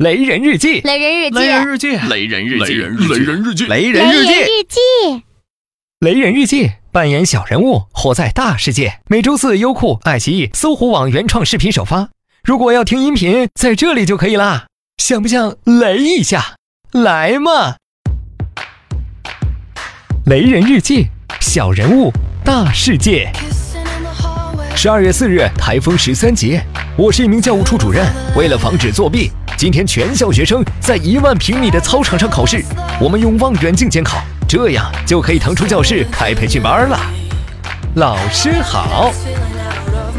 雷人日记，雷人日记，雷人日记，雷人日记，雷人日记，雷雷人日记，雷人日记，扮演小人物，活在大世界。每周四，优酷、爱奇艺、搜狐网原创视频首发。如果要听音频，在这里就可以啦。想不想雷一下？来嘛！雷人日记，小人物，大世界。十二月四日，台风十三节，我是一名教务处主任。为了防止作弊，今天全校学生在一万平米的操场上考试，我们用望远镜监考，这样就可以腾出教室开培训班了。老师好。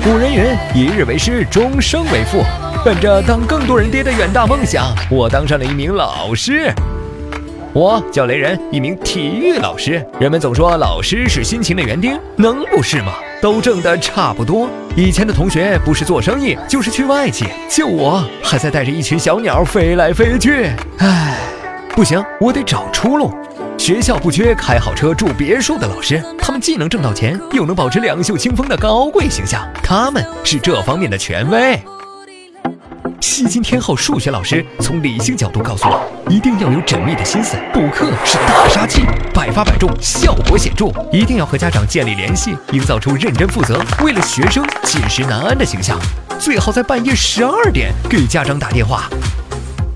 古人云：“一日为师，终生为父。”本着当更多人爹的远大梦想，我当上了一名老师。我叫雷人，一名体育老师。人们总说老师是辛勤的园丁，能不是吗？都挣得差不多。以前的同学不是做生意，就是去外企，就我还在带着一群小鸟飞来飞去。唉，不行，我得找出路。学校不缺开好车住别墅的老师，他们既能挣到钱，又能保持两袖清风的高贵形象，他们是这方面的权威。吸金天后数学老师从理性角度告诉我，一定要有缜密的心思，补课是大杀器，百发百中，效果显著。一定要和家长建立联系，营造出认真负责、为了学生寝食难安的形象。最好在半夜十二点给家长打电话。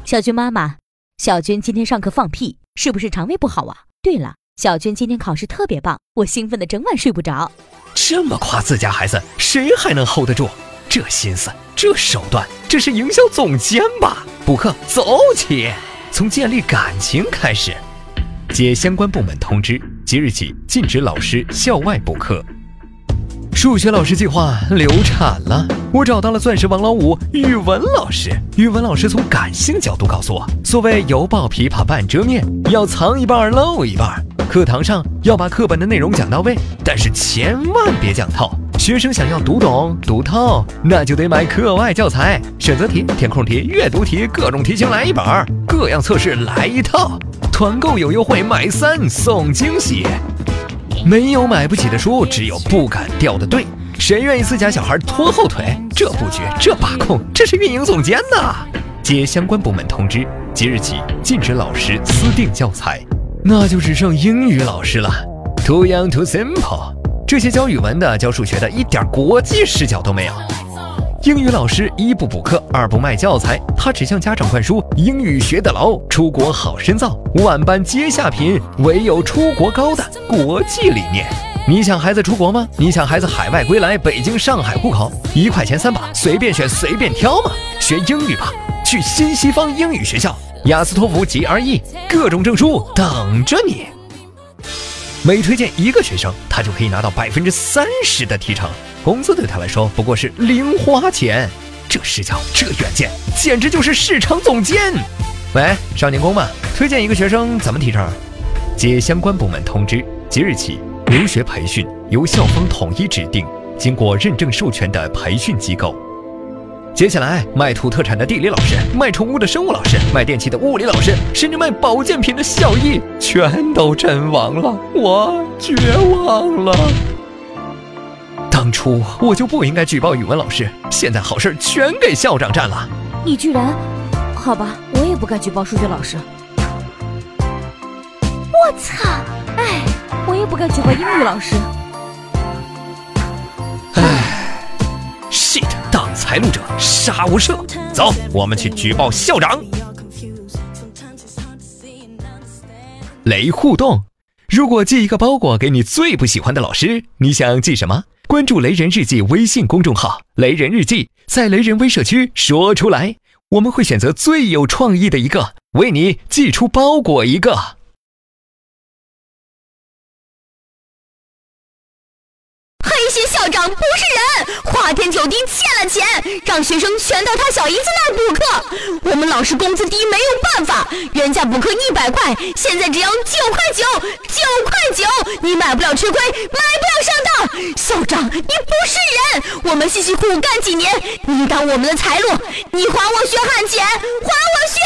小军妈妈，小军今天上课放屁，是不是肠胃不好啊？对了，小军今天考试特别棒，我兴奋的整晚睡不着。这么夸自家孩子，谁还能 hold 得住？这心思，这手段，这是营销总监吧？补课走起！从建立感情开始。接相关部门通知，即日起禁止老师校外补课。数学老师计划流产了，我找到了钻石王老五语文老师。语文老师从感性角度告诉我，所谓犹抱琵琶半遮面，要藏一半露一半。课堂上要把课本的内容讲到位，但是千万别讲透。学生想要读懂读透，那就得买课外教材，选择题、填空题、阅读题，各种题型来一本，各样测试来一套。团购有优惠，买三送惊喜。没有买不起的书，只有不敢掉的队。谁愿意自家小孩拖后腿？这布局，这把控，这是运营总监呐！接相关部门通知，即日起禁止老师私定教材，那就只剩英语老师了。Too young, too simple。这些教语文的、教数学的，一点国际视角都没有。英语老师一不补课，二不卖教材，他只向家长灌输英语学得牢，出国好深造，万般皆下品，唯有出国高的国际理念。你想孩子出国吗？你想孩子海外归来，北京、上海户口，一块钱三把，随便选随便挑吗？学英语吧，去新西方英语学校，雅思托福 GRE，各种证书等着你。每推荐一个学生，他就可以拿到百分之三十的提成，工资对他来说不过是零花钱。这视角，这远见，简直就是市场总监。喂，少年宫吗？推荐一个学生怎么提成？接相关部门通知，即日起，留学培训由校方统一指定，经过认证授权的培训机构。接下来，卖土特产的地理老师，卖宠物的生物老师，卖电器的物理老师，甚至卖保健品的校医，全都阵亡了，我绝望了。当初我就不应该举报语文老师，现在好事全给校长占了。你居然……好吧，我也不该举报数学老师。我操！哎，我也不该举报英语老师。唉，shit！来路者杀无赦。走，我们去举报校长。雷互动，如果寄一个包裹给你最不喜欢的老师，你想寄什么？关注“雷人日记”微信公众号“雷人日记”，在雷人微社区说出来，我们会选择最有创意的一个，为你寄出包裹一个。校长不是人，花天酒地欠了钱，让学生全到他小姨子那儿补课。我们老师工资低，没有办法，人家补课一百块，现在只要九块九，九块九，你买不了吃亏，买不了上当。校长，你不是人，我们辛辛苦苦干几年，你挡我们的财路，你还我血汗钱，还我血。